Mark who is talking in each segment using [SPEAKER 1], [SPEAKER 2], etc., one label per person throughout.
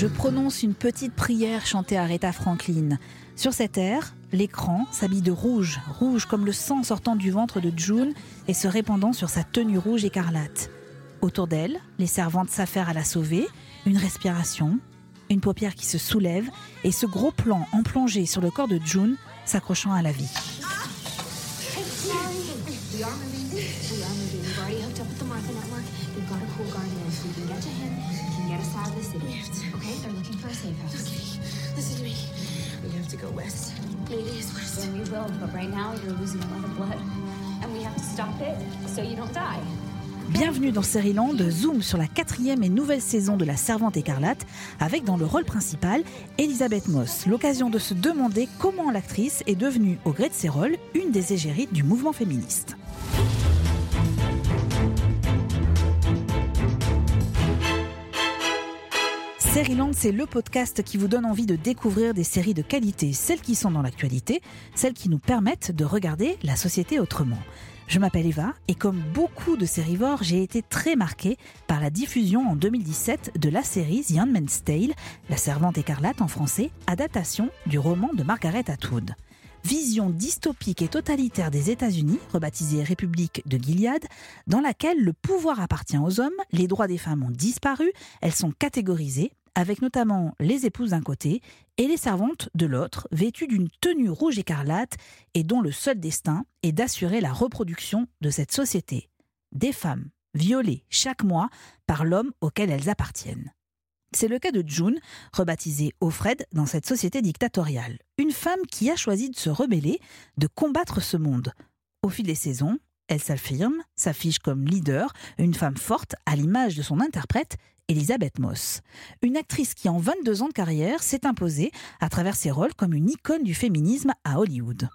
[SPEAKER 1] Je prononce une petite prière chantée à Aretha Franklin. Sur cet air, l'écran s'habille de rouge, rouge comme le sang sortant du ventre de June et se répandant sur sa tenue rouge écarlate. Autour d'elle, les servantes s'affairent à la sauver, une respiration, une paupière qui se soulève et ce gros plan en plongée sur le corps de June s'accrochant à la vie. Bienvenue dans Land, Zoom sur la quatrième et nouvelle saison de La Servante écarlate, avec dans le rôle principal Elisabeth Moss. L'occasion de se demander comment l'actrice est devenue, au gré de ses rôles, une des égérites du mouvement féministe. Land, c'est le podcast qui vous donne envie de découvrir des séries de qualité, celles qui sont dans l'actualité, celles qui nous permettent de regarder la société autrement. Je m'appelle Eva et comme beaucoup de sérivores, j'ai été très marquée par la diffusion en 2017 de la série The Handmaid's Tale, La Servante écarlate en français, adaptation du roman de Margaret Atwood. Vision dystopique et totalitaire des États-Unis, rebaptisée République de Gilead, dans laquelle le pouvoir appartient aux hommes, les droits des femmes ont disparu, elles sont catégorisées, avec notamment les épouses d'un côté et les servantes de l'autre, vêtues d'une tenue rouge écarlate et dont le seul destin est d'assurer la reproduction de cette société. Des femmes violées chaque mois par l'homme auquel elles appartiennent. C'est le cas de June, rebaptisée Offred dans cette société dictatoriale. Une femme qui a choisi de se rebeller, de combattre ce monde. Au fil des saisons, elle s'affirme, s'affiche comme leader, une femme forte à l'image de son interprète Elisabeth Moss. Une actrice qui, en 22 ans de carrière, s'est imposée à travers ses rôles comme une icône du féminisme à Hollywood.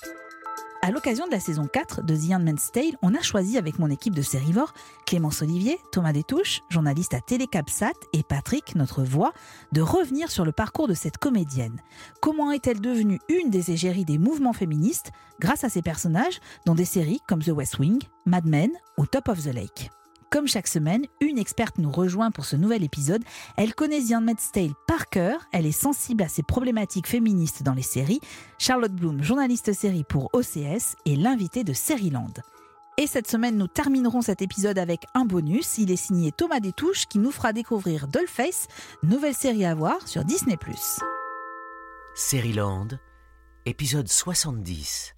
[SPEAKER 1] À l'occasion de la saison 4 de The Handmaid's Tale, on a choisi avec mon équipe de Sérivore, Clémence Olivier, Thomas Détouche, journaliste à Télécapsat et Patrick, notre voix, de revenir sur le parcours de cette comédienne. Comment est-elle devenue une des égéries des mouvements féministes grâce à ses personnages dans des séries comme The West Wing, Mad Men ou Top of the Lake? Comme chaque semaine, une experte nous rejoint pour ce nouvel épisode. Elle connaît The Handmaid's Tale par cœur, elle est sensible à ces problématiques féministes dans les séries. Charlotte Bloom, journaliste série pour OCS, et l'invité de Série-Land. Et cette semaine, nous terminerons cet épisode avec un bonus. Il est signé Thomas Détouche qui nous fera découvrir Dollface, nouvelle série à voir sur Disney+.
[SPEAKER 2] Série-Land, épisode 70.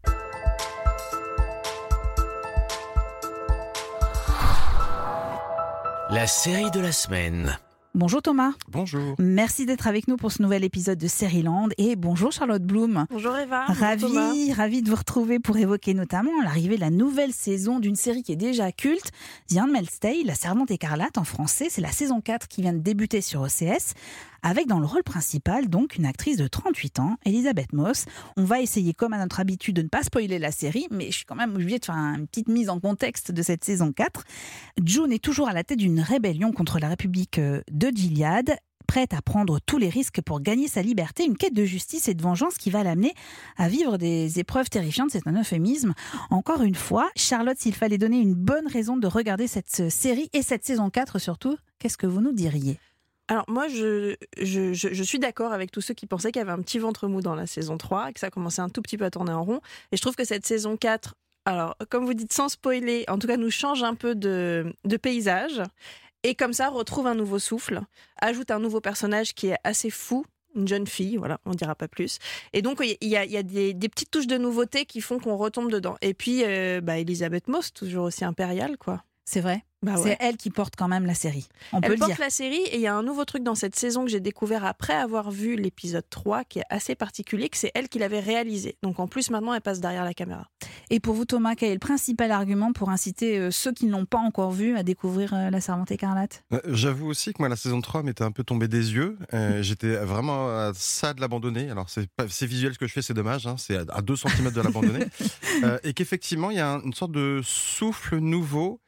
[SPEAKER 2] La série de la semaine.
[SPEAKER 1] Bonjour Thomas.
[SPEAKER 3] Bonjour.
[SPEAKER 1] Merci d'être avec nous pour ce nouvel épisode de Land. Et bonjour Charlotte Bloom.
[SPEAKER 4] Bonjour Eva.
[SPEAKER 1] Ravi, ravi de vous retrouver pour évoquer notamment l'arrivée de la nouvelle saison d'une série qui est déjà culte, The Handmaid's Tale, La Servante écarlate en français. C'est la saison 4 qui vient de débuter sur OCS avec dans le rôle principal donc une actrice de 38 ans, Elisabeth Moss. On va essayer comme à notre habitude de ne pas spoiler la série, mais je suis quand même obligée de faire une petite mise en contexte de cette saison 4. June est toujours à la tête d'une rébellion contre la République euh, de Gilead prête à prendre tous les risques pour gagner sa liberté, une quête de justice et de vengeance qui va l'amener à vivre des épreuves terrifiantes, c'est un euphémisme. Encore une fois, Charlotte, s'il fallait donner une bonne raison de regarder cette euh, série et cette saison 4 surtout, qu'est-ce que vous nous diriez?
[SPEAKER 4] Alors moi, je, je, je, suis d'accord avec tous ceux qui pensaient qu'il y avait un petit ventre mou dans la saison 3, que ça commençait un tout petit peu à tourner en rond. Et je trouve que cette saison 4, alors comme vous dites, sans spoiler, en tout cas nous change un peu de, de paysage. Et comme ça, retrouve un nouveau souffle, ajoute un nouveau personnage qui est assez fou, une jeune fille, voilà, on dira pas plus. Et donc il y a, y a des, petites touches de nouveauté qui font qu'on retombe dedans. Et puis, euh, bah, Elisabeth Moss, toujours aussi impériale, quoi.
[SPEAKER 1] C'est vrai. Bah c'est elle qui porte quand même la série. On
[SPEAKER 4] elle
[SPEAKER 1] peut
[SPEAKER 4] porte
[SPEAKER 1] dire.
[SPEAKER 4] la série et il y a un nouveau truc dans cette saison que j'ai découvert après avoir vu l'épisode 3 qui est assez particulier, que c'est elle qui l'avait réalisé. Donc en plus maintenant elle passe derrière la caméra.
[SPEAKER 1] Et pour vous Thomas, quel est le principal argument pour inciter euh, ceux qui ne l'ont pas encore vu à découvrir euh, La Servante écarlate?
[SPEAKER 3] Euh, J'avoue aussi que moi la saison 3 m'était un peu tombée des yeux. J'étais vraiment à ça de l'abandonner. Alors c'est, c'est visuel ce que je fais, c'est dommage, hein. c'est à 2 cm de l'abandonner. et qu'effectivement il y a une sorte de souffle nouveau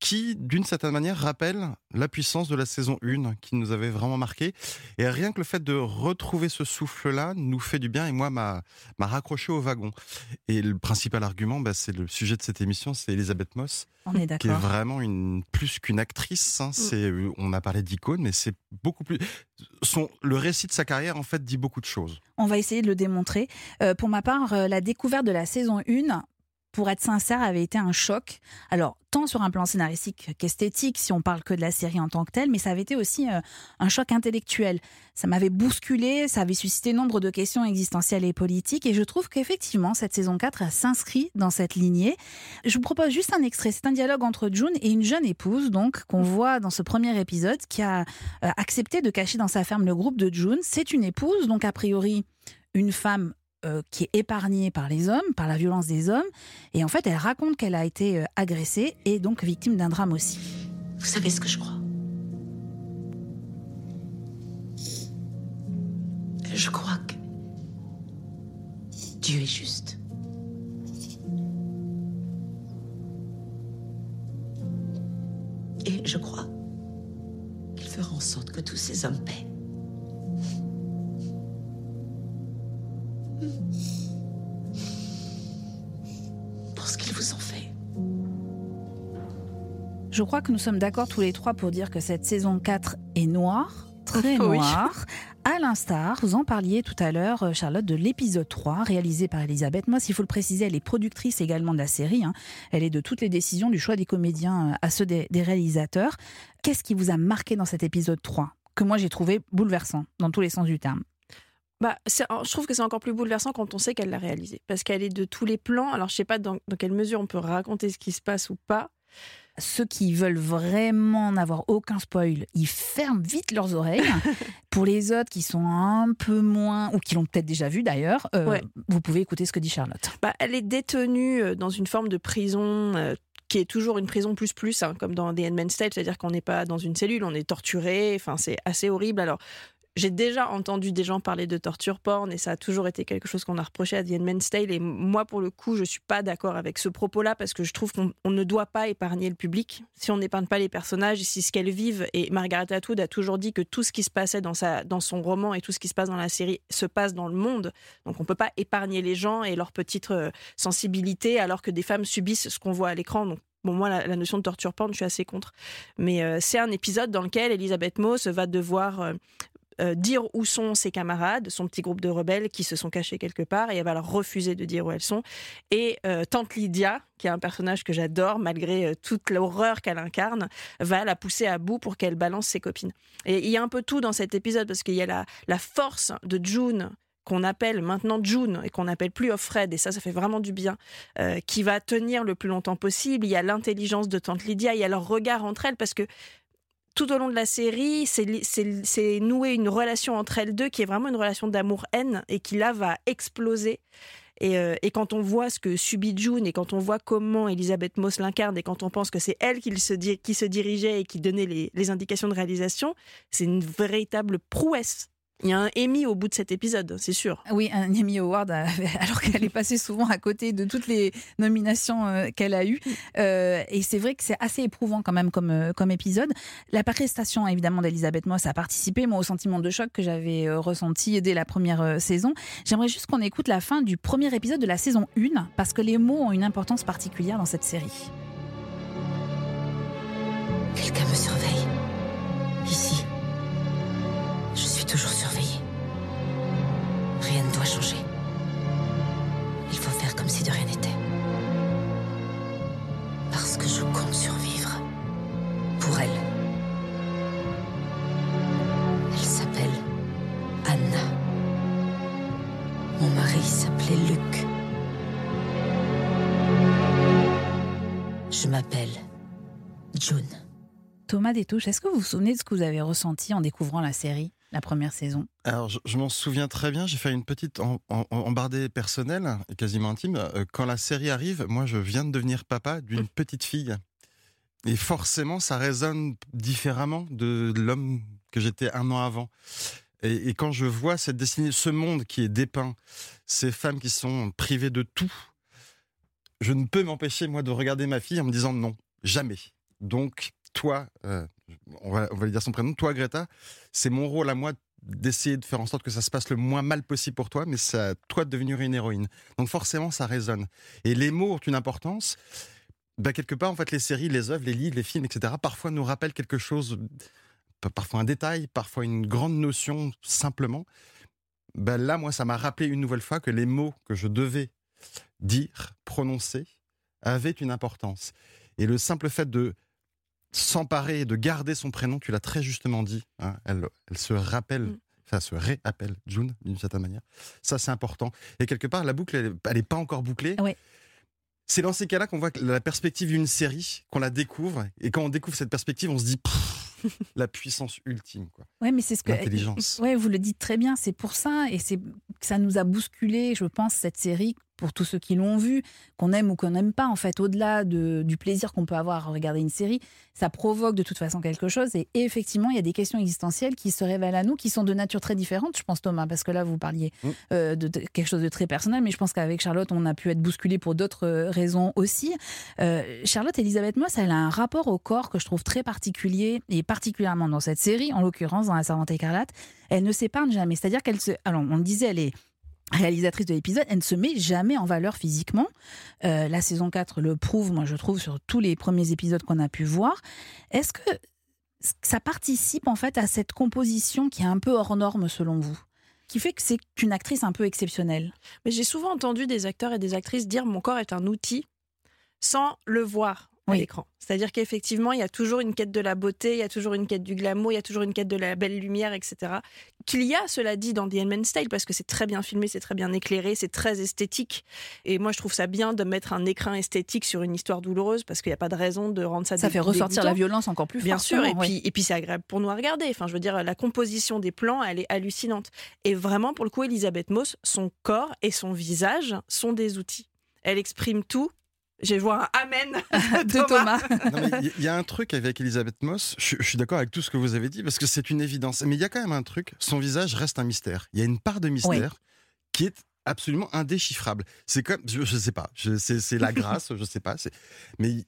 [SPEAKER 3] qui, d'une certaine manière, rappelle la puissance de la saison 1 qui nous avait vraiment marqué. Et rien que le fait de retrouver ce souffle-là nous fait du bien et moi m'a raccroché au wagon. Et le principal argument, bah, c'est le sujet de cette émission, c'est Elisabeth Moss.
[SPEAKER 1] On est
[SPEAKER 3] qui est vraiment une plus qu'une actrice. Hein. Mm. C'est, on a parlé d'icône, mais c'est beaucoup plus. Son, le récit de sa carrière en fait dit beaucoup de choses.
[SPEAKER 1] On va essayer de le démontrer. Euh, pour ma part, euh, la découverte de la saison 1 pour être sincère, avait été un choc. Alors, tant sur un plan scénaristique qu'esthétique, si on parle que de la série en tant que telle, mais ça avait été aussi euh, un choc intellectuel. Ça m'avait bousculé, ça avait suscité nombre de questions existentielles et politiques, et je trouve qu'effectivement, cette saison 4 s'inscrit dans cette lignée. Je vous propose juste un extrait. C'est un dialogue entre June et une jeune épouse, donc, qu'on voit dans ce premier épisode, qui a euh, accepté de cacher dans sa ferme le groupe de June. C'est une épouse, donc a priori une femme euh, qui est épargnée par les hommes, par la violence des hommes. Et en fait, elle raconte qu'elle a été euh, agressée et donc victime d'un drame aussi.
[SPEAKER 5] Vous savez ce que je crois? Je crois que Dieu est juste. Et je crois qu'il fera en sorte que tous ces hommes paient.
[SPEAKER 1] Je crois que nous sommes d'accord tous les trois pour dire que cette saison 4 est noire, très noire. À l'instar, vous en parliez tout à l'heure, euh, Charlotte, de l'épisode 3, réalisé par Elisabeth Moss. Il faut le préciser, elle est productrice également de la série. Hein. Elle est de toutes les décisions, du choix des comédiens euh, à ceux des, réalisateurs. Qu'est-ce qui vous a marqué dans cet épisode 3 Que moi j'ai trouvé bouleversant, dans tous les sens du terme?
[SPEAKER 4] Bah, je trouve que c'est encore plus bouleversant quand on sait qu'elle l'a réalisé. Parce qu'elle est de tous les plans. Alors, je sais pas dans, dans, quelle mesure on peut raconter ce qui se passe ou pas
[SPEAKER 1] ceux qui veulent vraiment n'avoir aucun spoil, ils ferment vite leurs oreilles. Pour les autres qui sont un peu moins, ou qui l'ont peut-être déjà vu d'ailleurs, euh, vous pouvez écouter ce que dit Charlotte.
[SPEAKER 4] Bah, elle est détenue euh, dans une forme de prison. Euh, qui est toujours une prison plus plus, hein, comme dans The Handmaid's Tale, c'est-à-dire qu'on n'est pas dans une cellule, on est torturé, enfin c'est assez horrible. Alors j'ai déjà entendu des gens parler de torture porn et ça a toujours été quelque chose qu'on a reproché à The Handmaid's Tale. Et moi, pour le coup, je suis pas d'accord avec ce propos-là parce que je trouve qu'on ne doit pas épargner le public. Si on n'épargne pas les personnages, si ce qu'elles vivent, et Margaret Atwood a toujours dit que tout ce qui se passait dans, sa, dans son roman et tout ce qui se passe dans la série se passe dans le monde. Donc on peut pas épargner les gens et leur petite euh, sensibilité alors que des femmes subissent ce qu'on voit à l'écran. Donc Bon, moi, la, notion de torture porn, je suis assez contre. Mais euh, c'est un épisode dans lequel Elisabeth Moss va devoir euh, euh, dire où sont ses camarades, son petit groupe de rebelles qui se sont cachés quelque part, et elle va leur refuser de dire où elles sont. Et euh, Tante Lydia, qui est un personnage que j'adore, malgré euh, toute l'horreur qu'elle incarne, va la pousser à bout pour qu'elle balance ses copines. Et il y a un peu tout dans cet épisode, parce qu'il y a la, la force de June qu'on appelle maintenant June et qu'on n'appelle plus Offred, et ça, ça fait vraiment du bien, qui va tenir le plus longtemps possible. Il y a l'intelligence de Tante Lydia, il y a leur regard entre elles, parce que tout au long de la série, c'est nouer une relation entre elles deux qui est vraiment une relation d'amour-haine et qui là va exploser. Et, euh, quand on voit ce que subit June et quand on voit comment Elisabeth Moss l'incarne et quand on pense que c'est elle qui se, qui se dirigeait et qui donnait les, les indications de réalisation, c'est une véritable prouesse il y a un Emmy au bout de cet épisode, c'est sûr.
[SPEAKER 1] Oui, un Emmy Award, euh, alors qu'elle est passée souvent à côté de toutes les nominations euh, qu'elle a eues. Euh, et c'est vrai que c'est assez éprouvant quand même comme, comme épisode. La prestation, évidemment, d'Elisabeth Moss a participé, moi, au sentiment de choc que j'avais ressenti dès la première saison. J'aimerais juste qu'on écoute la fin du premier épisode de la saison 1, parce que les mots ont une importance particulière dans cette série.
[SPEAKER 5] Quelqu'un me surveille. Ici. Je suis toujours surveillée. Rien ne doit changer. Il faut faire comme si de rien n'était. Parce que je compte survivre. Pour elle. Elle s'appelle Anna. Mon mari s'appelait Luc. Je m'appelle June.
[SPEAKER 1] Thomas Détouche, est-ce que vous vous souvenez de ce que vous avez ressenti en découvrant la série? La première saison
[SPEAKER 3] Alors, je, m'en souviens très bien. J'ai fait une petite embardée personnelle, quasiment intime. Euh, quand la série arrive, moi, je viens de devenir papa d'une petite fille. Et forcément, ça résonne différemment de l'homme que j'étais un an avant. Et, quand je vois cette destinée, ce monde qui est dépeint, ces femmes qui sont privées de tout, je ne peux m'empêcher, moi, de regarder ma fille en me disant non, jamais. Donc, toi, euh, on, va, lui dire son prénom, toi, Greta, c'est mon rôle à moi d'essayer de faire en sorte que ça se passe le moins mal possible pour toi, mais c'est à toi de devenir une héroïne. Donc forcément, ça résonne. Et les mots ont une importance. Bah, quelque part, en fait, les séries, les œuvres, les livres, les films, etc., parfois nous rappellent quelque chose, pa- parfois un détail, parfois une grande notion, simplement. Ben là, moi, ça m'a rappelé une nouvelle fois que les mots que je devais dire, prononcer, avaient une importance. Et le simple fait de s'emparer, de garder son prénom, tu l'as très justement dit, hein, elle, elle se rappelle,
[SPEAKER 4] Mm.
[SPEAKER 3] enfin se réappelle June d'une certaine manière. Ça, c'est important. Et quelque part, la boucle, elle, elle est pas encore bouclée.
[SPEAKER 1] Ouais.
[SPEAKER 3] C'est dans ces cas-là qu'on voit la perspective d'une série, qu'on la découvre, et quand on découvre cette perspective, on se dit Pff, la puissance ultime, quoi.
[SPEAKER 1] Ouais, mais c'est ce que.
[SPEAKER 3] L'intelligence.
[SPEAKER 1] Ouais, vous le dites très bien, c'est pour ça, et c'est ça nous a bousculé, je pense, cette série, pour tous ceux qui l'ont vue, qu'on aime ou qu'on n'aime pas, en fait, au-delà de, du plaisir qu'on peut avoir à regarder une série, ça provoque de toute façon quelque chose, et effectivement, il y a des questions existentielles qui se révèlent à nous, qui sont de nature très différente, je pense, Thomas, parce que là, vous parliez
[SPEAKER 3] Mm.
[SPEAKER 1] euh, de, de quelque chose de très personnel, mais je pense qu'avec Charlotte, on a pu être bousculé pour d'autres euh, raisons aussi. Euh, Charlotte Elisabeth Moss, elle a un rapport au corps que je trouve très particulier, et particulièrement dans cette série, en l'occurrence dans La Servante écarlate, elle ne s'épargne jamais. C'est-à-dire qu'elle se. Alors, on le disait, elle est réalisatrice de l'épisode, elle ne se met jamais en valeur physiquement. Euh, la saison 4 le prouve, moi je trouve, sur tous les premiers épisodes qu'on a pu voir. Est-ce que ça participe en fait à cette composition qui est un peu hors norme selon vous? Qui fait que c'est une actrice un peu exceptionnelle?
[SPEAKER 4] Mais j'ai souvent entendu des acteurs et des actrices dire mon corps est un outil sans le voir à
[SPEAKER 1] Oui.
[SPEAKER 4] l'écran. C'est-à-dire qu'effectivement, il y a toujours une quête de la beauté, il y a toujours une quête du glamour, il y a toujours une quête de la belle lumière, etc. Qu'il y a, cela dit, dans The Handmaid's Style, parce que c'est très bien filmé, c'est très bien éclairé, c'est très esthétique. Et moi, je trouve ça bien de mettre un écrin esthétique sur une histoire douloureuse, parce qu'il n'y a pas de raison de rendre ça
[SPEAKER 1] Ça
[SPEAKER 4] dé-
[SPEAKER 1] fait ressortir la violence encore plus
[SPEAKER 4] Bien sûr, et
[SPEAKER 1] oui.
[SPEAKER 4] puis, et puis c'est agréable pour nous à regarder. Enfin, je veux dire, la composition des plans, elle est hallucinante. Et vraiment, pour le coup, Elisabeth Moss, son corps et son visage sont des outils. Elle exprime tout. Je vais voir un amen
[SPEAKER 1] de Thomas.
[SPEAKER 3] Il y- a un truc avec Elisabeth Moss, je, je suis d'accord avec tout ce que vous avez dit, parce que c'est une évidence. Mais il y a quand même un truc, son visage reste un mystère. Il y a une part de mystère qui est absolument indéchiffrable. C'est comme, je, je sais pas, c'est la grâce, je sais pas, mais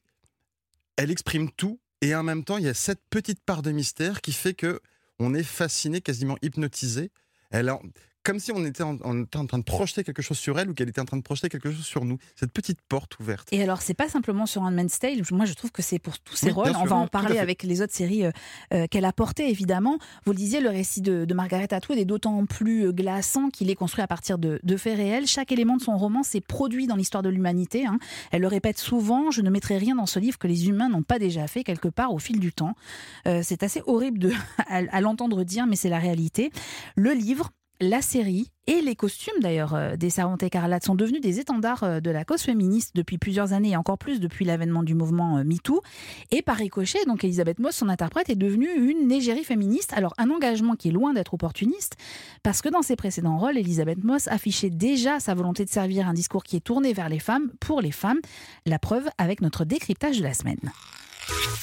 [SPEAKER 3] elle exprime tout, et en même temps, il y a cette petite part de mystère qui fait que on est fasciné, quasiment hypnotisé. Elle a- comme si on était, en, train de projeter quelque chose sur elle ou qu'elle était en train de projeter quelque chose sur nous. Cette petite porte ouverte.
[SPEAKER 1] Et alors, c'est pas simplement sur Handmaid's Tale. Moi, je trouve que c'est pour tous ses
[SPEAKER 3] Oui,
[SPEAKER 1] rôles. On va en parler avec les autres séries euh, euh, qu'elle a portées, évidemment. Vous le disiez, le récit de, de Margaret Atwood est d'autant plus euh, glaçant qu'il est construit à partir de, de faits réels. Chaque élément de son roman s'est produit dans l'histoire de l'humanité. hein. Elle le répète souvent je ne mettrai rien dans ce livre que les humains n'ont pas déjà fait quelque part au fil du temps. Euh, c'est assez horrible de, à, à l'entendre dire, mais c'est la réalité. Le livre, la série et les costumes d'ailleurs euh, des Servantes écarlates sont devenus des étendards euh, de la cause féministe depuis plusieurs années et encore plus depuis l'avènement du mouvement euh, MeToo. Et par ricochet, donc Elisabeth Moss, son interprète, est devenue une égérie féministe. Alors un engagement qui est loin d'être opportuniste parce que dans ses précédents rôles, Elisabeth Moss affichait déjà sa volonté de servir un discours qui est tourné vers les femmes, pour les femmes. La preuve avec notre décryptage de la semaine.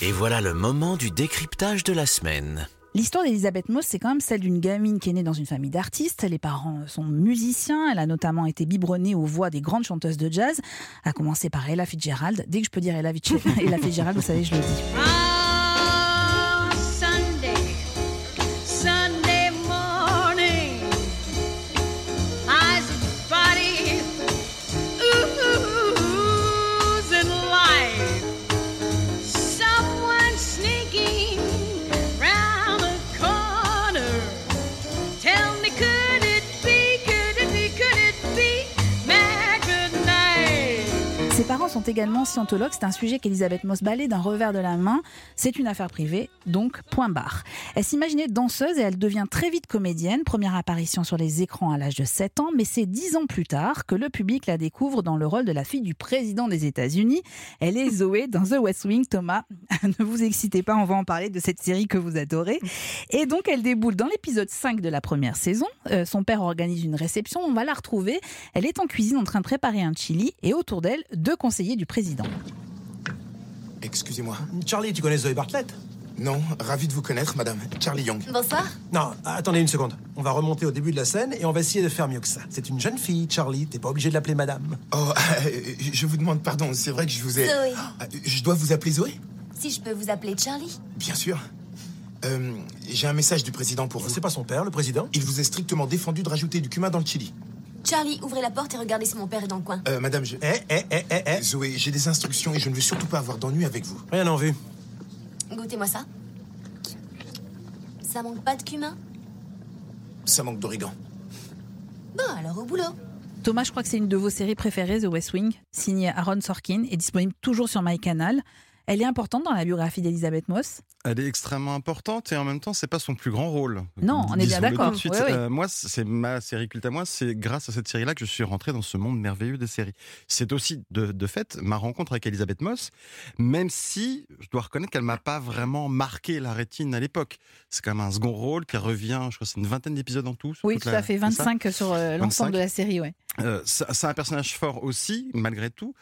[SPEAKER 2] Et voilà le moment du décryptage de la semaine.
[SPEAKER 1] L'histoire d'Elisabeth Moss, c'est quand même celle d'une gamine qui est née dans une famille d'artistes. Les parents sont musiciens. Elle a notamment été biberonnée aux voix des grandes chanteuses de jazz, à commencer par Ella Fitzgerald. Dès que je peux dire Ella, Fitz- Ella Fitzgerald, vous savez, je le dis. Sont également scientologues. C'est un sujet qu'Elisabeth Moss balaye d'un revers de la main. C'est une affaire privée, donc point barre. Elle s'imaginait danseuse et elle devient très vite comédienne. Première apparition sur les écrans à l'âge de 7 ans, mais c'est 10 ans plus tard que le public la découvre dans le rôle de la fille du président des États-Unis. Elle est Zoé dans The West Wing. Thomas, ne vous excitez pas, on va en parler de cette série que vous adorez. Et donc elle déboule dans l'épisode 5 de la première saison. Euh, son père organise une réception, on va la retrouver. Elle est en cuisine en train de préparer un chili et autour d'elle, deux conseillers du président.
[SPEAKER 6] Excusez-moi.
[SPEAKER 7] Charlie, tu connais Zoé Bartlett?
[SPEAKER 6] Non, ravi de vous connaître, madame. Charlie Young.
[SPEAKER 5] Bonsoir.
[SPEAKER 7] Non, attendez une seconde. On va remonter au début de la scène et on va essayer de faire mieux que ça. C'est une jeune fille, Charlie. T'es pas obligé de l'appeler madame.
[SPEAKER 6] Oh, euh, je vous demande pardon, c'est vrai que je vous ai.
[SPEAKER 5] Zoé.
[SPEAKER 6] Ah, Je dois vous appeler Zoé?
[SPEAKER 5] Si je peux vous appeler Charlie
[SPEAKER 6] Bien sûr. Euh, J'ai un message du président pour vous.
[SPEAKER 7] C'est pas son père, le président
[SPEAKER 6] Il vous est strictement défendu de rajouter du cumin dans le chili.
[SPEAKER 5] Charlie, ouvrez la porte et regardez si mon père est dans le coin.
[SPEAKER 6] Euh, madame, je...
[SPEAKER 7] Eh, eh, eh, eh, eh.
[SPEAKER 6] Zoé, j'ai des instructions et je ne veux surtout pas avoir d'ennui avec vous.
[SPEAKER 7] Rien en vue.
[SPEAKER 5] Goûtez-moi ça. Ça manque pas de cumin?
[SPEAKER 6] Ça manque d'origan.
[SPEAKER 5] Bon, alors au boulot.
[SPEAKER 1] Thomas, je crois que c'est une de vos séries préférées, The West Wing, signée Aaron Sorkin, et disponible toujours sur MyCanal. Elle est importante dans la biographie d'Elisabeth Moss.
[SPEAKER 3] Elle est extrêmement importante et en même temps, c'est pas son plus grand rôle.
[SPEAKER 1] Non, on est bien d'accord. Oui, oui.
[SPEAKER 3] Euh, moi, c'est ma série culte à moi. C'est grâce à cette série-là que je suis rentré dans ce monde merveilleux des séries. C'est aussi, de, de fait, ma rencontre avec Elisabeth Moss, même si je dois reconnaître qu'elle m'a pas vraiment marqué la rétine à l'époque. C'est quand même un second rôle qui revient, je crois que c'est une vingtaine d'épisodes en tout.
[SPEAKER 1] Oui, tout
[SPEAKER 3] la-
[SPEAKER 1] à fait,
[SPEAKER 3] c'est ça
[SPEAKER 1] 25 sur euh, l'ensemble
[SPEAKER 3] 25.
[SPEAKER 1] de la série, ouais.
[SPEAKER 3] Euh, c'est un personnage fort aussi, malgré tout,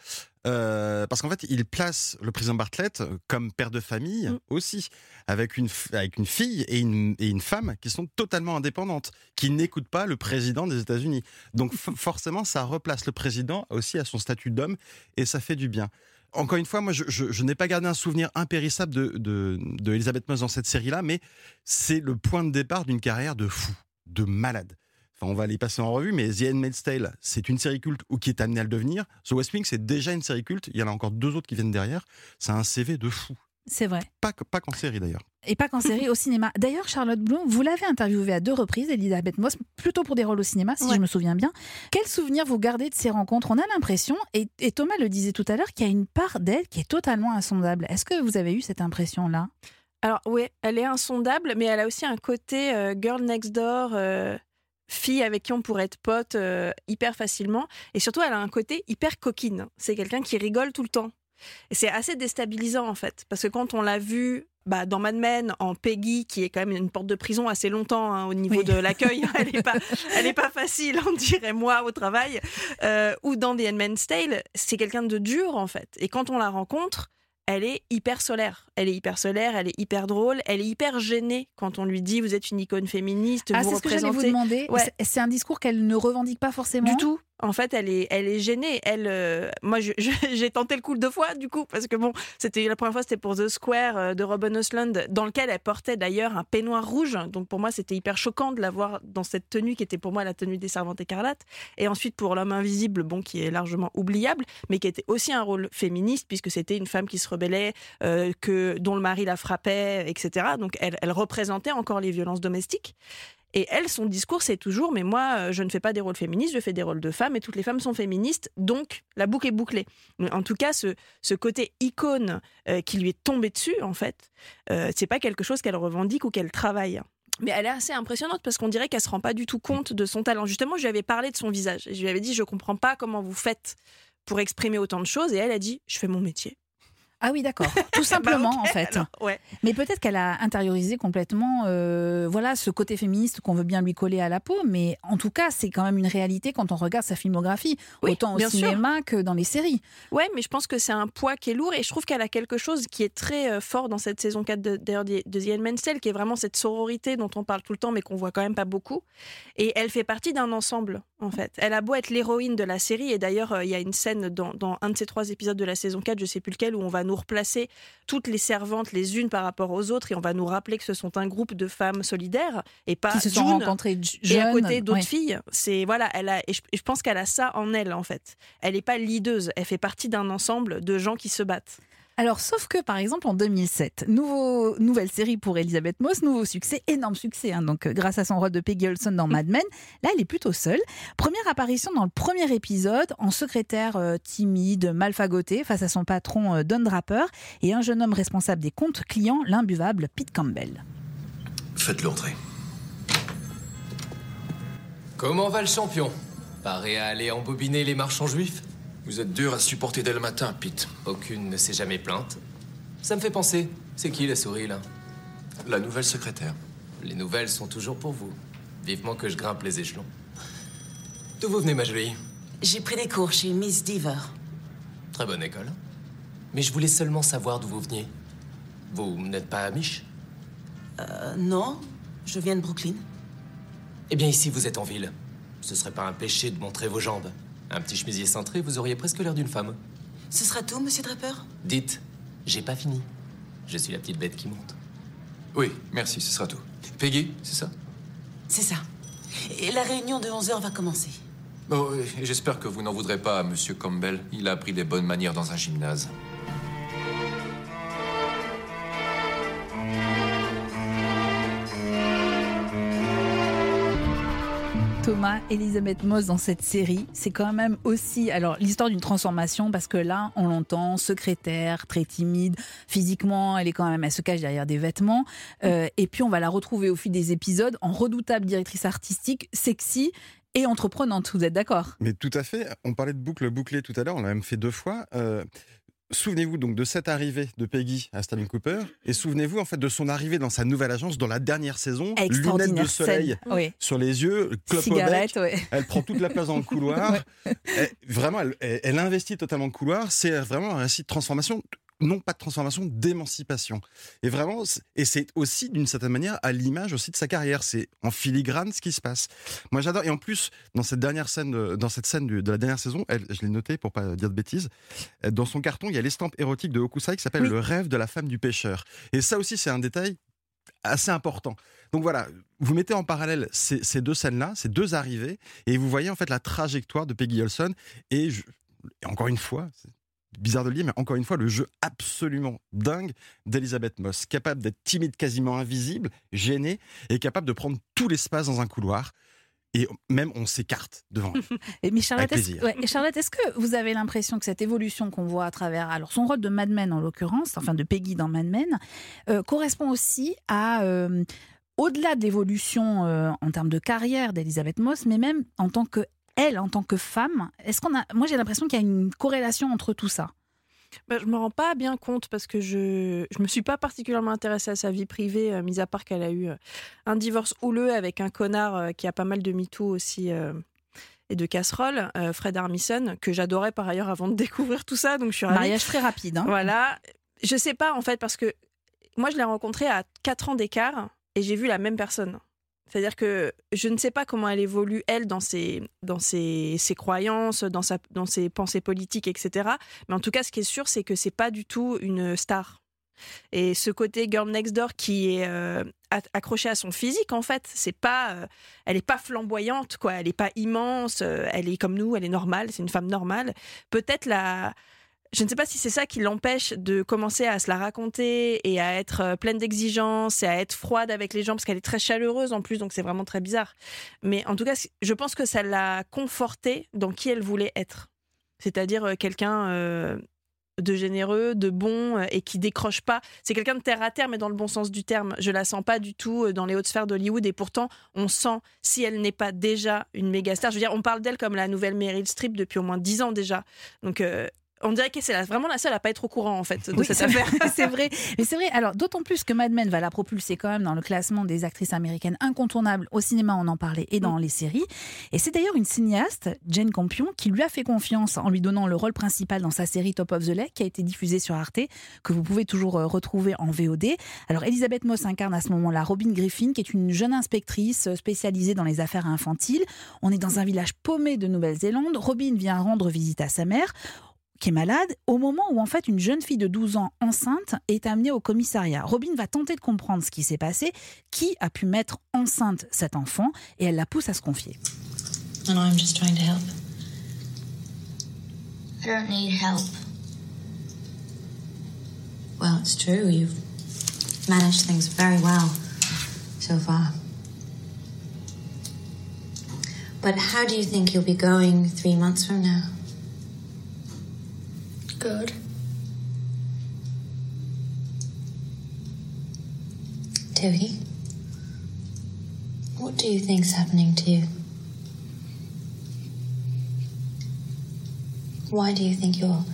[SPEAKER 3] euh, parce qu'en fait, il place le président Bartlett comme père de famille
[SPEAKER 4] Mm.
[SPEAKER 3] aussi, avec une, avec une fille et une, et une femme qui sont totalement indépendantes, qui n'écoutent pas le président des États-Unis. Donc forcément, ça replace le président aussi à son statut d'homme et ça fait du bien. Encore une fois, moi, je, n'ai pas gardé un souvenir impérissable de, de, de Moss dans cette série-là, mais c'est le point de départ d'une carrière de fou, de malade. Enfin, on va les passer en revue, mais The Handmaid's Tale, c'est une série culte ou qui est amenée à le devenir. The West Wing, c'est déjà une série culte. Il y en a encore deux autres qui viennent derrière. C'est un CV de fou.
[SPEAKER 1] C'est vrai.
[SPEAKER 3] Pas, pas qu'en série d'ailleurs.
[SPEAKER 1] Et pas qu'en série, au cinéma. D'ailleurs, Charlotte Bloom, vous l'avez interviewée à deux reprises, Elisabeth Moss, plutôt pour des rôles au cinéma, si
[SPEAKER 4] Ouais.
[SPEAKER 1] je me souviens bien. Quel souvenir vous gardez de ces rencontres? On a l'impression, et, et Thomas le disait tout à l'heure, qu'il y a une part d'elle qui est totalement insondable. Est-ce que vous avez eu cette impression-là?
[SPEAKER 4] Alors oui, elle est insondable, mais elle a aussi un côté euh, girl next door, euh, fille avec qui on pourrait être pote euh, hyper facilement. Et surtout, elle a un côté hyper coquine. C'est quelqu'un qui rigole tout le temps. Et c'est assez déstabilisant en fait, parce que quand on l'a vue bah, dans Mad Men, en Peggy, qui est quand même une porte de prison assez longtemps hein, au niveau
[SPEAKER 1] Oui.
[SPEAKER 4] de l'accueil, elle n'est pas, elle est pas facile, on dirait moi au travail, euh, ou dans The Handmaid's Tale, c'est quelqu'un de dur en fait. Et quand on la rencontre, elle est hyper solaire. Elle est hyper solaire, elle est hyper drôle, elle est hyper gênée quand on lui dit vous êtes une icône féministe,
[SPEAKER 1] Ah,
[SPEAKER 4] vous
[SPEAKER 1] c'est ce que j'allais vous demander.
[SPEAKER 4] Ouais.
[SPEAKER 1] C'est un discours qu'elle ne revendique pas forcément
[SPEAKER 4] Du tout. En fait, elle est, elle est gênée. Elle, euh, moi, j'ai tenté le coup deux fois, du coup, parce que bon, c'était la première fois, c'était pour The Square euh, de Robin Osland, dans lequel elle portait d'ailleurs un peignoir rouge. Donc pour moi, c'était hyper choquant de la voir dans cette tenue qui était pour moi la tenue des servantes écarlates. Et ensuite pour L'homme invisible, bon, qui est largement oubliable, mais qui était aussi un rôle féministe puisque c'était une femme qui se rebellait, euh, que dont le mari la frappait, etc. Donc elle, elle représentait encore les violences domestiques. Et elle, son discours, c'est toujours, mais moi, euh, je ne fais pas des rôles féministes, je fais des rôles de femmes, et toutes les femmes sont féministes, donc la boucle est bouclée. En tout cas, ce, ce côté icône euh, qui lui est tombé dessus, en fait, euh, c'est pas quelque chose qu'elle revendique ou qu'elle travaille. Mais elle est assez impressionnante parce qu'on dirait qu'elle se rend pas du tout compte de son talent. Justement, je lui avais parlé de son visage. Je lui avais dit, je comprends pas comment vous faites pour exprimer autant de choses. Et elle a dit, je fais mon métier.
[SPEAKER 1] Ah oui, d'accord. Tout simplement,
[SPEAKER 4] Bah, ok,
[SPEAKER 1] en fait.
[SPEAKER 4] alors, ouais.
[SPEAKER 1] Mais peut-être qu'elle a intériorisé complètement euh, voilà, ce côté féministe qu'on veut bien lui coller à la peau. Mais en tout cas, c'est quand même une réalité quand on regarde sa filmographie,
[SPEAKER 4] Oui,
[SPEAKER 1] autant au
[SPEAKER 4] sûr.
[SPEAKER 1] cinéma que dans les séries.
[SPEAKER 4] Ouais, mais je pense que c'est un poids qui est lourd et je trouve qu'elle a quelque chose qui est très euh, fort dans cette saison 4 de, de, de The qui est vraiment cette sororité dont on parle tout le temps mais qu'on voit quand même pas beaucoup. Et elle fait partie d'un ensemble, en fait. Elle a beau être l'héroïne de la série et d'ailleurs, euh, il y a une scène dans, dans un de ces trois épisodes de la saison 4, je sais plus lequel, où on va nous replacer toutes les servantes les unes par rapport aux autres et on va nous rappeler que ce sont un groupe de femmes solidaires et pas
[SPEAKER 1] qui se sont rencontrées j-
[SPEAKER 4] et à
[SPEAKER 1] jeunes.
[SPEAKER 4] côté d'autres
[SPEAKER 1] ouais.
[SPEAKER 4] filles. C'est voilà, elle a et je, je pense qu'elle a ça en elle en fait. Elle n'est pas leaduse, elle fait partie d'un ensemble de gens qui se battent.
[SPEAKER 1] Alors, sauf que, par exemple, en 2007, nouveau, nouvelle série pour Elisabeth Moss, nouveau succès, énorme succès, hein, donc euh, grâce à son rôle de Peggy Olson dans Mad Men. Là, elle est plutôt seule. Première apparition dans le premier épisode, en secrétaire euh, timide, mal fagotée, face à son patron euh, Don Draper et un jeune homme responsable des comptes clients, l'imbuvable Pete Campbell.
[SPEAKER 8] Faites-le entrer.
[SPEAKER 9] Comment va le champion? Paré à aller embobiner les marchands juifs?
[SPEAKER 8] Vous êtes dur à supporter dès le matin, Pete.
[SPEAKER 9] Aucune ne s'est jamais plainte. Ça me fait penser. C'est qui la souris, là?
[SPEAKER 8] La nouvelle secrétaire.
[SPEAKER 9] Les nouvelles sont toujours pour vous. Vivement que je grimpe les échelons. D'où vous venez, ma jolie?
[SPEAKER 10] J'ai pris des cours chez Miss Deaver.
[SPEAKER 9] Très bonne école. Mais je voulais seulement savoir d'où vous veniez. Vous n'êtes pas amiche
[SPEAKER 10] Euh, non, je viens de Brooklyn.
[SPEAKER 9] Eh bien, ici, vous êtes en ville. Ce serait pas un péché de montrer vos jambes. Un petit chemisier cintré, vous auriez presque l'air d'une femme.
[SPEAKER 10] Ce sera tout, monsieur Draper?
[SPEAKER 9] Dites, j'ai pas fini. Je suis la petite bête qui monte.
[SPEAKER 8] Oui, merci, ce sera tout. Peggy, c'est ça?
[SPEAKER 10] C'est ça. Et la réunion de 11h va commencer.
[SPEAKER 8] Oh, et j'espère que vous n'en voudrez pas à Monsieur Campbell. Il a appris les bonnes manières dans un gymnase.
[SPEAKER 1] Thomas, Elisabeth Moss dans cette série, c'est quand même aussi alors l'histoire d'une transformation parce que là, on l'entend secrétaire, très timide, physiquement, elle est quand même, elle se cache derrière des vêtements, Euh, et puis on va la retrouver au fil des épisodes en redoutable directrice artistique, sexy et entreprenante. Vous êtes d'accord?
[SPEAKER 3] Mais tout à fait. On parlait de boucle bouclée tout à l'heure, on l'a même fait deux fois. Euh, Souvenez-vous donc de cette arrivée de Peggy à Stanley Cooper et souvenez-vous en fait de son arrivée dans sa nouvelle agence dans la dernière saison, lunettes de soleil.
[SPEAKER 1] Oui.
[SPEAKER 3] sur les yeux, clope au
[SPEAKER 1] Cigarette,
[SPEAKER 3] bec.
[SPEAKER 1] ouais.
[SPEAKER 3] Elle prend toute la place dans le couloir. Elle- vraiment, elle investit totalement le couloir. C'est vraiment un récit de transformation. Non pas de transformation, d'émancipation. Et vraiment, et c'est aussi d'une certaine manière à l'image aussi de sa carrière. C'est en filigrane ce qui se passe. Moi, j'adore. Et en plus, dans cette dernière scène, de- dans cette scène de la dernière saison, elle, je l'ai noté pour pas dire de bêtises. euh, Dans son carton, il y a l'estampe érotique de Hokusai qui s'appelle
[SPEAKER 1] Oui.
[SPEAKER 3] Le rêve de la femme du pêcheur. Et ça aussi, c'est un détail assez important. Donc voilà, vous mettez en parallèle ces, ces deux scènes-là, ces deux arrivées, et vous voyez en fait la trajectoire de Peggy Olson. Et, je- et encore une fois, c'est bizarre de le dire, mais encore une fois, le jeu absolument dingue d'Elisabeth Moss, capable d'être timide, quasiment invisible, gênée, et capable de prendre tout l'espace dans un couloir. Et même on s'écarte devant elle.
[SPEAKER 1] Et mais Charlotte, ouais, est-ce que vous avez l'impression que cette évolution qu'on voit à travers alors son rôle de Mad Men en l'occurrence, enfin de Peggy dans Mad Men, euh, correspond aussi à euh, au-delà de l'évolution euh, en termes de carrière d'Elisabeth Moss, mais même en tant que elle, en tant que femme, est-ce qu'on a Moi, j'ai l'impression qu'il y a une corrélation entre tout ça.
[SPEAKER 4] Bah, je me rends pas bien compte parce que je je me suis pas particulièrement intéressée à sa vie privée, euh, mis à part qu'elle a eu euh, un divorce houleux avec un connard euh, qui a pas mal de MeToo aussi et de casseroles, Fred Armisen, que j'adorais par ailleurs avant de découvrir tout ça, donc je suis ravie.
[SPEAKER 1] Mariage très rapide. hein.
[SPEAKER 4] Voilà. Je sais pas, en fait, parce que moi, je l'ai rencontrée à 4 ans d'écart et j'ai vu la même personne. C'est-à-dire que je ne sais pas comment elle évolue, elle, dans ses, dans ses, ses croyances, dans, sa, dans ses pensées politiques, etc. Mais en tout cas, ce qui est sûr, c'est que c'est pas du tout une star. Et ce côté girl next door qui est euh, accroché à son physique, en fait, c'est pas, euh, elle est pas flamboyante, quoi. Elle est pas immense. euh, elle est comme nous, elle est normale. C'est une femme normale. Peut-être la, je ne sais pas si c'est ça qui l'empêche de commencer à se la raconter et à être euh, pleine d'exigences et à être froide avec les gens parce qu'elle est très chaleureuse en plus, donc c'est vraiment très bizarre. Mais en tout cas, je pense que ça l'a confortée dans qui elle voulait être. C'est-à-dire euh, quelqu'un euh, de généreux, de bon et qui décroche pas. C'est quelqu'un de terre à terre, mais dans le bon sens du terme. Je la sens pas du tout dans les hautes sphères d'Hollywood et pourtant, on sent si elle n'est pas déjà une méga star. Je veux dire, on parle d'elle comme la nouvelle Meryl Streep depuis au moins dix ans déjà. Donc, on dirait que c'est la- vraiment la seule à pas être au courant en fait de
[SPEAKER 1] Oui,
[SPEAKER 4] cette affaire.
[SPEAKER 1] c'est vrai. Mais c'est vrai. Alors, d'autant plus que Mad Men va la propulser quand même dans le classement des actrices américaines incontournables au cinéma, on en parlait, et dans les séries. Et c'est d'ailleurs une cinéaste, Jane Campion, qui lui a fait confiance en lui donnant le rôle principal dans sa série Top of the Lake, qui a été diffusée sur Arte, que vous pouvez toujours euh, retrouver en VOD. Alors, Elisabeth Moss incarne à ce moment-là Robin Griffin, qui est une jeune inspectrice euh, spécialisée dans les affaires infantiles. On est dans un village paumé de Nouvelle-Zélande. Robin vient rendre visite à sa mère qui est malade, au moment où en fait une jeune fille de 12 ans enceinte est amenée au commissariat. Robin va tenter de comprendre ce qui s'est passé, qui a pu mettre enceinte cet enfant, et elle la pousse à se confier.
[SPEAKER 11] And I'm just trying to help.
[SPEAKER 12] I don't need help.
[SPEAKER 11] Well, it's true. You've managed things very well so far. But how do you think you'll be going three months from now?
[SPEAKER 12] Good.
[SPEAKER 11] Dewey? What do you think's happening to you? Why do you think your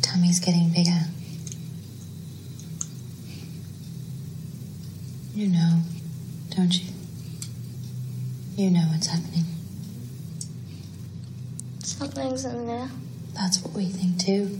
[SPEAKER 11] tummy's getting bigger? You know, don't you? You know what's happening.
[SPEAKER 12] Something's in there.
[SPEAKER 11] That's what we think too.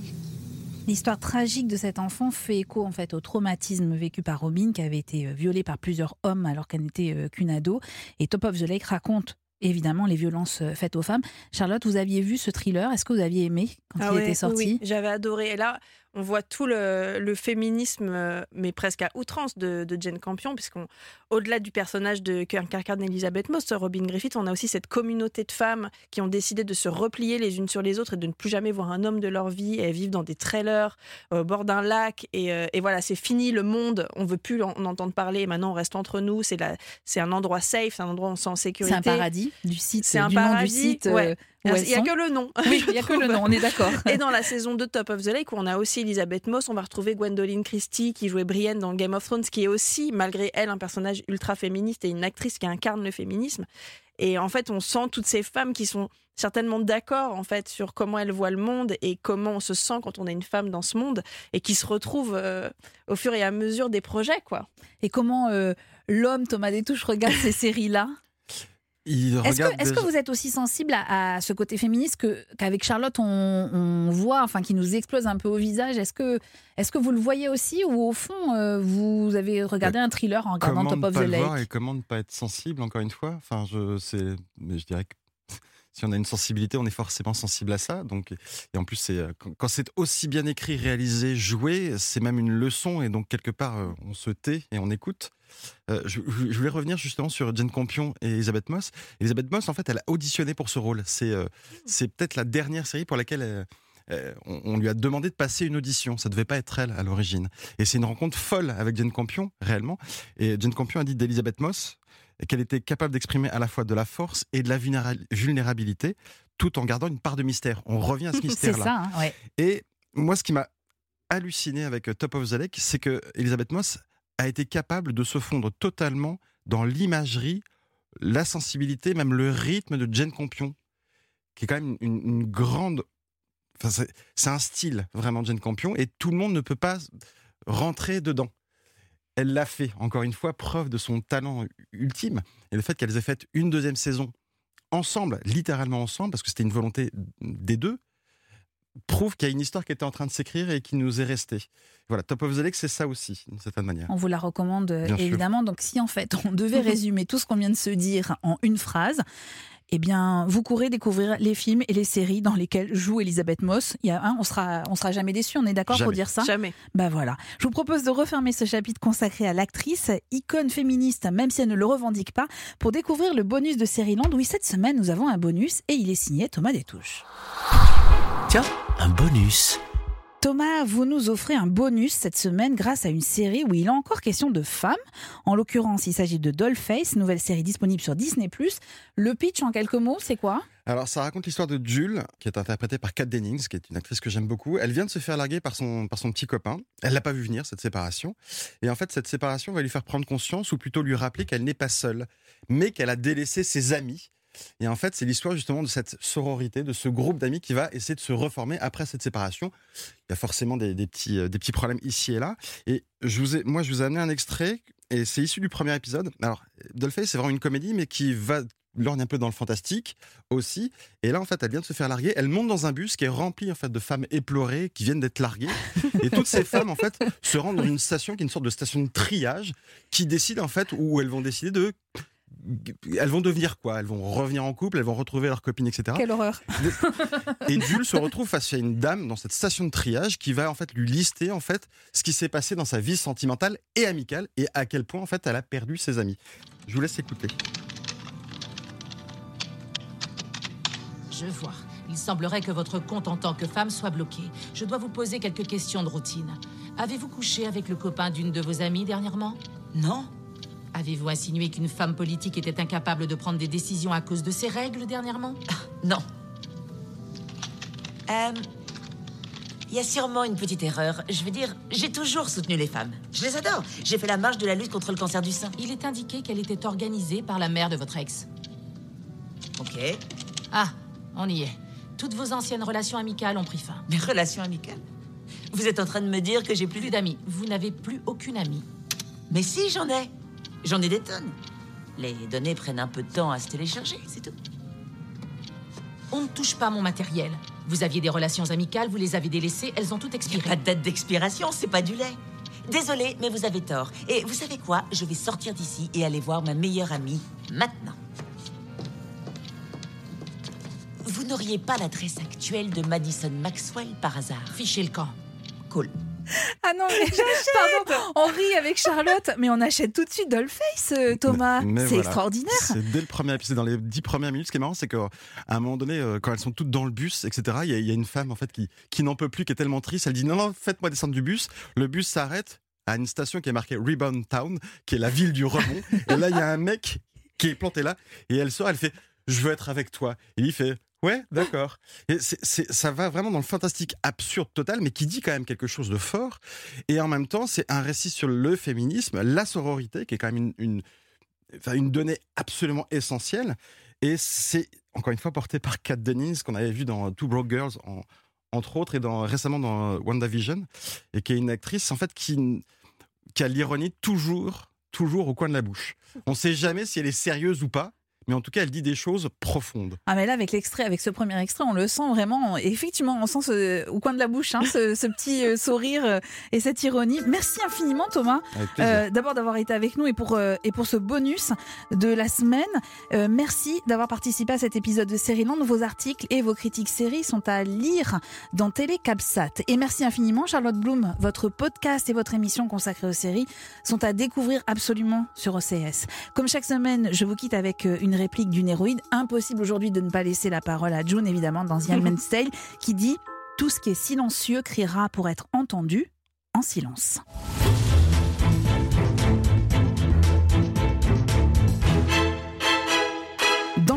[SPEAKER 1] L'histoire tragique de cet enfant fait écho en fait au traumatisme vécu par Robin, qui avait été euh, violée par plusieurs hommes alors qu'elle n'était euh, qu'une ado. Et Top of the Lake raconte évidemment les violences euh, faites aux femmes. Charlotte, vous aviez vu ce thriller? Est-ce que vous aviez aimé quand
[SPEAKER 4] Ah
[SPEAKER 1] il
[SPEAKER 4] ouais,
[SPEAKER 1] était sorti.
[SPEAKER 4] oui, J'avais adoré. Et là, on voit tout le, le féminisme, euh, mais presque à outrance de, de Jane Campion, puisqu'on, au-delà du personnage de qu'incarne Elizabeth Moss, Robin Griffith, on a aussi cette communauté de femmes qui ont décidé de se replier les unes sur les autres et de ne plus jamais voir un homme de leur vie. Et elles vivent dans des trailers au bord d'un lac. Et, euh, et voilà, c'est fini le monde. On veut plus en, en entendre parler. Et maintenant, on reste entre nous. C'est la, c'est un endroit safe, c'est un endroit où on se sent en sécurité.
[SPEAKER 1] C'est un paradis du site,
[SPEAKER 4] C'est un
[SPEAKER 1] du nom du
[SPEAKER 4] paradis,
[SPEAKER 1] site. euh,
[SPEAKER 4] ouais. Il n'y a que le nom.
[SPEAKER 1] Oui, il y a que le nom, on est d'accord.
[SPEAKER 4] Et dans la saison 2 de Top of the Lake, où on a aussi Elisabeth Moss, on va retrouver Gwendoline Christie qui jouait Brienne dans Game of Thrones, qui est aussi, malgré elle, un personnage ultra féministe et une actrice qui incarne le féminisme. Et en fait, on sent toutes ces femmes qui sont certainement d'accord en fait sur comment elles voient le monde et comment on se sent quand on est une femme dans ce monde et qui se retrouvent euh, au fur et à mesure des projets quoi.
[SPEAKER 1] Et comment euh, l'homme Thomas Détouche regarde ces séries-là?
[SPEAKER 3] Il
[SPEAKER 1] Est-ce que, vous êtes aussi sensible à, à ce côté féministe que, qu'avec Charlotte on, on voit, enfin qui nous explose un peu au visage? Est-ce que, est-ce que vous le voyez aussi ou au fond euh, vous avez regardé un thriller en regardant Top of the Lake
[SPEAKER 3] voir et comment ne pas être sensible encore une fois? Enfin je c'est mais je dirais que si on a une sensibilité on est forcément sensible à ça. Donc et en plus c'est euh, quand, quand c'est aussi bien écrit réalisé joué c'est même une leçon et donc quelque part euh, on se tait et on écoute Euh, je, voulais revenir justement sur Jane Campion et Elisabeth Moss. Elisabeth Moss, en fait, elle a auditionné pour ce rôle. C'est euh, c'est peut-être la dernière série pour laquelle euh, euh, on, on lui a demandé de passer une audition. Ça devait pas être elle à l'origine. Et c'est une rencontre folle avec Jane Campion, réellement. Et Jane Campion a dit d'Elisabeth Moss qu'elle était capable d'exprimer à la fois de la force et de la vulnéra- vulnérabilité, tout en gardant une part de mystère. On revient à ce
[SPEAKER 1] C'est
[SPEAKER 3] mystère-là.
[SPEAKER 1] ça, hein, ouais.
[SPEAKER 3] Et moi, ce qui m'a halluciné avec Top of the Lake, c'est que Elisabeth Moss a été capable de se fondre totalement dans l'imagerie, la sensibilité, même le rythme de Jane Campion, qui est quand même une, grande. C'est un style vraiment Jane Campion, et tout le monde ne peut pas rentrer dedans. Elle l'a fait, encore une fois, preuve de son talent ultime, et le fait qu'elles aient fait une deuxième saison ensemble, littéralement ensemble, parce que c'était une volonté des deux, prouve qu'il y a une histoire qui était en train de s'écrire et qui nous est restée. Voilà, Top of the Lake, c'est ça aussi, d'une certaine manière.
[SPEAKER 1] On vous la recommande euh,
[SPEAKER 3] sûr.
[SPEAKER 1] évidemment. Donc si en fait on devait résumer tout ce qu'on vient de se dire en une phrase, eh bien vous courez découvrir les films et les séries dans lesquels joue Elisabeth Moss. Il y a un, on sera, on sera jamais déçu. On est d'accord pour dire ça?
[SPEAKER 4] Jamais.
[SPEAKER 1] Bah voilà. Je vous propose de refermer ce chapitre consacré à l'actrice, icône féministe, même si elle ne le revendique pas, pour découvrir le bonus de Série-Land. Oui, cette semaine nous avons un bonus et il est signé Thomas Détouche.
[SPEAKER 2] Tiens, un bonus.
[SPEAKER 1] Thomas, vous nous offrez un bonus cette semaine grâce à une série où il est encore question de femmes. En l'occurrence, il s'agit de Dollface, nouvelle série disponible sur Disney+. Le pitch, en quelques mots, c'est quoi?
[SPEAKER 3] Alors, ça raconte l'histoire de Jules, qui est interprétée par Kat Dennings, qui est une actrice que j'aime beaucoup. Elle vient de se faire larguer par son, par son petit copain. Elle l'a pas vu venir, cette séparation. Et en fait, cette séparation va lui faire prendre conscience, ou plutôt lui rappeler qu'elle n'est pas seule, mais qu'elle a délaissé ses amis. Et en fait, c'est l'histoire justement de cette sororité, de ce groupe d'amis qui va essayer de se reformer après cette séparation. Il y a forcément des, petits, euh, des petits problèmes ici et là. Et je vous ai, moi, je vous ai amené un extrait, et c'est issu du premier épisode. Alors, Dollface, c'est vraiment une comédie, mais qui va lorgne un peu dans le fantastique aussi. Et là, en fait, elle vient de se faire larguer. Elle monte dans un bus qui est rempli en fait de femmes éplorées qui viennent d'être larguées. Et toutes ces femmes, en fait, se rendent dans une station qui est une sorte de station de triage qui décide en fait où elles vont décider de elles vont devenir quoi? Elles vont revenir en couple, elles vont retrouver leur copine, etc.
[SPEAKER 1] Quelle horreur
[SPEAKER 3] Et Jules se retrouve face à une dame dans cette station de triage qui va en fait lui lister en fait ce qui s'est passé dans sa vie sentimentale et amicale et à quel point en fait elle a perdu ses amis. Je vous laisse écouter.
[SPEAKER 13] Je vois. Il semblerait que votre compte en tant que femme soit bloqué. Je dois vous poser quelques questions de routine. Avez-vous couché avec le copain d'une de vos amies dernièrement?
[SPEAKER 10] Non.
[SPEAKER 13] Avez-vous insinué qu'une femme politique était incapable de prendre des décisions à cause de ses règles dernièrement?
[SPEAKER 10] Non. Euh, Il y a sûrement une petite erreur. Je veux dire, j'ai toujours soutenu les femmes. Je les adore. J'ai fait la marche de la lutte contre le cancer du sein.
[SPEAKER 13] Il est indiqué qu'elle était organisée par la mère de votre ex.
[SPEAKER 10] Ok.
[SPEAKER 13] Ah, on y est. Toutes vos anciennes relations amicales ont pris fin.
[SPEAKER 10] Mes relations amicales? Vous êtes en train de me dire que j'ai plus...
[SPEAKER 13] Plus d'amis. Vous n'avez plus aucune amie.
[SPEAKER 10] Mais si, j'en ai. J'en ai des tonnes. Les données prennent un peu de temps à se télécharger, c'est tout.
[SPEAKER 13] On ne touche pas mon matériel. Vous aviez des relations amicales, vous les avez délaissées, elles ont toutes expiré.
[SPEAKER 10] Pas de date d'expiration, c'est pas du lait. Désolée, mais vous avez tort. Et vous savez quoi? Je vais sortir d'ici et aller voir ma meilleure amie maintenant. Vous n'auriez pas l'adresse actuelle de Madison Maxwell par hasard?
[SPEAKER 13] Fichez le camp.
[SPEAKER 10] Cool.
[SPEAKER 1] Ah non, mais pardon, on rit avec Charlotte, mais on achète tout de suite Dollface, euh, Thomas. C'est
[SPEAKER 3] voilà.
[SPEAKER 1] extraordinaire.
[SPEAKER 3] C'est dès le premier épisode, dans les dix premières minutes. Ce qui est marrant, c'est qu'à un moment donné, euh, quand elles sont toutes dans le bus, etc., il y, a- il y a une femme en fait qui, qui n'en peut plus, qui est tellement triste. Elle dit non, non, faites-moi descendre du bus. Le bus s'arrête à une station qui est marquée Rebound Town, qui est la ville du rebond. et là, il y a un mec qui est planté là, et elle sort, elle fait je veux être avec toi. Et il fait Ouais, d'accord. Ça va vraiment dans le fantastique absurde total, mais qui dit quand même quelque chose de fort. Et en même temps, c'est un récit sur le féminisme, la sororité, qui est quand même une, donnée absolument essentielle. Et c'est, encore une fois, porté par Kat Dennings, qu'on avait vu dans Two Broke Girls, en- entre autres, et récemment dans WandaVision, et qui est une actrice, en fait, qui, qui a l'ironie toujours, toujours au coin de la bouche. On ne sait jamais si elle est sérieuse ou pas, mais en tout cas, elle dit des choses profondes.
[SPEAKER 1] Ah mais là avec l'extrait, avec ce premier extrait, on le sent vraiment. Et effectivement, on sent ce- au coin de la bouche hein, ce, ce petit euh, sourire euh, et cette ironie. Merci infiniment Thomas, euh, d'abord d'avoir été avec nous et pour euh, et pour ce bonus de la semaine. Euh, merci d'avoir participé à cet épisode de Série Land. Vos articles et vos critiques séries sont à lire dans Télé Capsat. Et merci infiniment Charlotte Bloom. Votre podcast et votre émission consacrée aux séries sont à découvrir absolument sur OCS. Comme chaque semaine, je vous quitte avec euh, une réplique d'une héroïne. Impossible aujourd'hui de ne pas laisser la parole à June, évidemment, dans The Handmaid's Tale, qui dit Tout ce qui est silencieux criera pour être entendu en silence.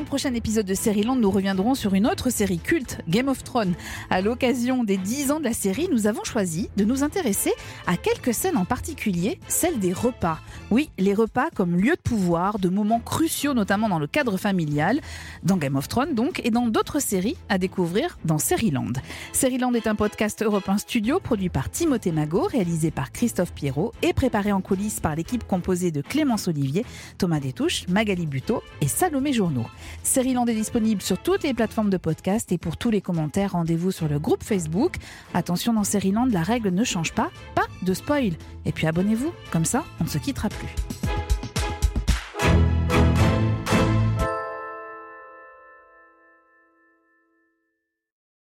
[SPEAKER 1] Prochain épisode de Land, nous reviendrons sur une autre série culte, Game of Thrones. À l'occasion des 10 ans de la série, nous avons choisi de nous intéresser à quelques scènes en particulier, celle des repas. Oui, les repas comme lieu de pouvoir, de moments cruciaux, notamment dans le cadre familial, dans Game of Thrones donc, et dans d'autres séries à découvrir dans Série-Land. Série-Land est un podcast Europe 1 Studio produit par Timothée Magot, réalisé par Christophe Pierrot et préparé en coulisses par l'équipe composée de Clémence Olivier, Thomas Détouche, Magali Buteau et Salomé Journeau. Série-Land est disponible sur toutes les plateformes de podcast et pour tous les commentaires, rendez-vous sur le groupe Facebook. Attention, dans Série-Land, la règle ne change pas, pas de spoil. Et puis abonnez-vous, comme ça, on ne se quittera plus.